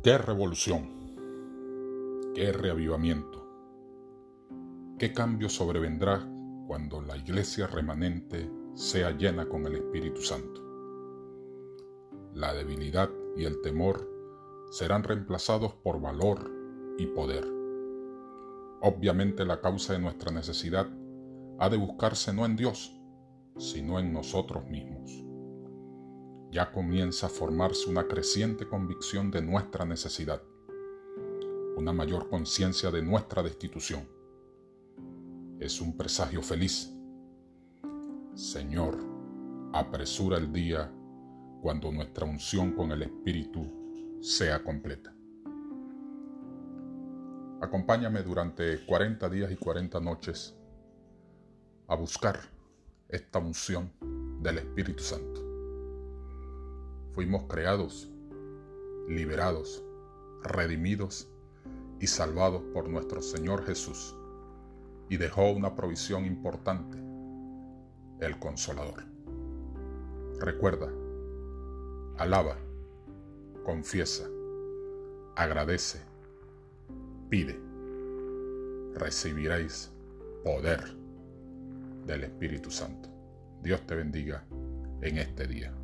¡Qué revolución! ¡Qué reavivamiento! ¿Qué cambio sobrevendrá cuando la iglesia remanente sea llena con el Espíritu Santo? La debilidad y el temor serán reemplazados por valor y poder. Obviamente la causa de nuestra necesidad ha de buscarse no en Dios, sino en nosotros mismos ya comienza a formarse una creciente convicción de nuestra necesidad, una mayor conciencia de nuestra destitución. Es un presagio feliz. Señor, apresura el día cuando nuestra unción con el Espíritu sea completa. Acompáñame durante 40 días y 40 noches a buscar esta unción del Espíritu Santo fuimos creados, liberados, redimidos y salvados por nuestro Señor Jesús y dejó una provisión importante, el consolador. Recuerda, alaba, confiesa, agradece, pide, recibiréis poder del Espíritu Santo. Dios te bendiga en este día.